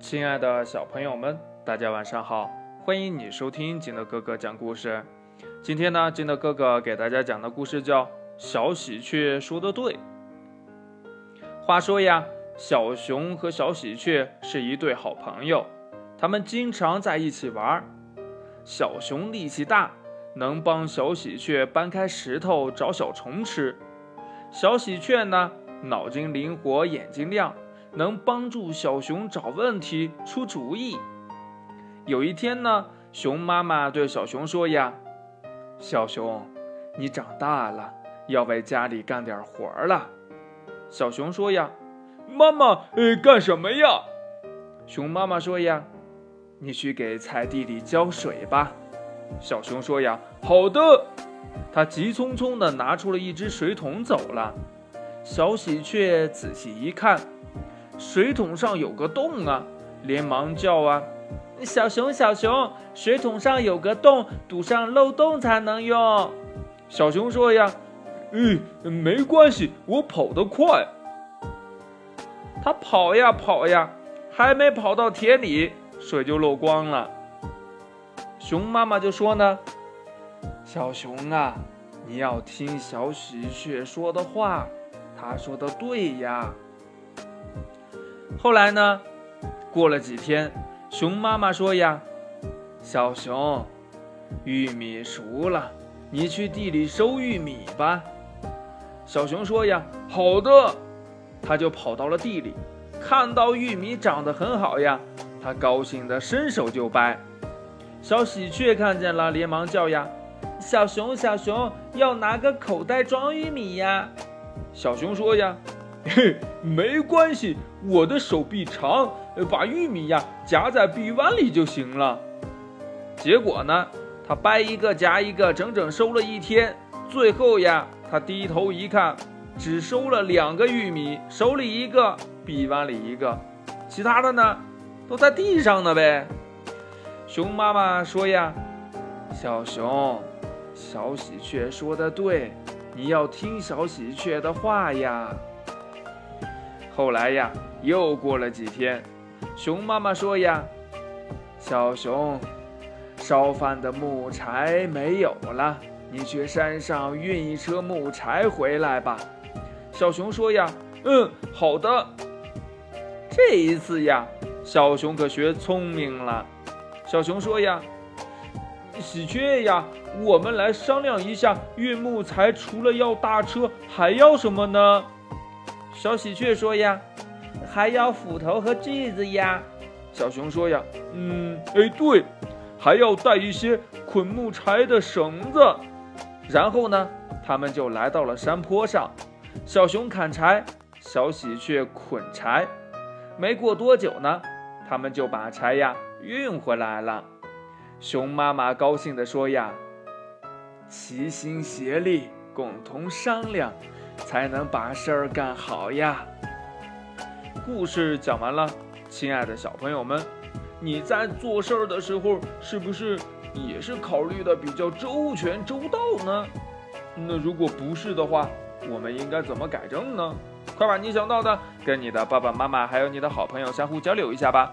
亲爱的小朋友们，大家晚上好！欢迎你收听金德哥哥讲故事。今天呢，金德哥哥给大家讲的故事叫《小喜鹊说的对》。话说呀，小熊和小喜鹊是一对好朋友，他们经常在一起玩。小熊力气大，能帮小喜鹊搬开石头找小虫吃；小喜鹊呢，脑筋灵活，眼睛亮。能帮助小熊找问题、出主意。有一天呢，熊妈妈对小熊说：“呀，小熊，你长大了，要为家里干点活了。”小熊说：“呀，妈妈，呃，干什么呀？”熊妈妈说：“呀，你去给菜地里浇水吧。”小熊说：“呀，好的。”他急匆匆地拿出了一只水桶走了。小喜鹊仔细一看。水桶上有个洞啊，连忙叫啊！小熊，小熊，水桶上有个洞，堵上漏洞才能用。小熊说呀：“嗯，没关系，我跑得快。”他跑呀跑呀，还没跑到田里，水就漏光了。熊妈妈就说呢：“小熊啊，你要听小喜鹊说的话，他说的对呀。”后来呢？过了几天，熊妈妈说呀：“小熊，玉米熟了，你去地里收玉米吧。”小熊说呀：“好的。”他就跑到了地里，看到玉米长得很好呀，他高兴的伸手就掰。小喜鹊看见了，连忙叫呀：“小熊，小熊，要拿个口袋装玉米呀！”小熊说呀。嘿，没关系，我的手臂长，把玉米呀夹在臂弯里就行了。结果呢，他掰一个夹一个，整整收了一天。最后呀，他低头一看，只收了两个玉米，手里一个，臂弯里一个，其他的呢，都在地上呢呗。熊妈妈说呀：“小熊，小喜鹊说的对，你要听小喜鹊的话呀。”后来呀，又过了几天，熊妈妈说呀：“小熊，烧饭的木柴没有了，你去山上运一车木柴回来吧。”小熊说呀：“嗯，好的。”这一次呀，小熊可学聪明了。小熊说呀：“喜鹊呀，我们来商量一下，运木材除了要大车，还要什么呢？”小喜鹊说呀，还要斧头和锯子呀。小熊说呀，嗯，哎对，还要带一些捆木柴的绳子。然后呢，他们就来到了山坡上。小熊砍柴，小喜鹊捆柴。没过多久呢，他们就把柴呀运回来了。熊妈妈高兴地说呀，齐心协力，共同商量。才能把事儿干好呀！故事讲完了，亲爱的小朋友们，你在做事儿的时候是不是也是考虑的比较周全周到呢？那如果不是的话，我们应该怎么改正呢？快把你想到的跟你的爸爸妈妈还有你的好朋友相互交流一下吧。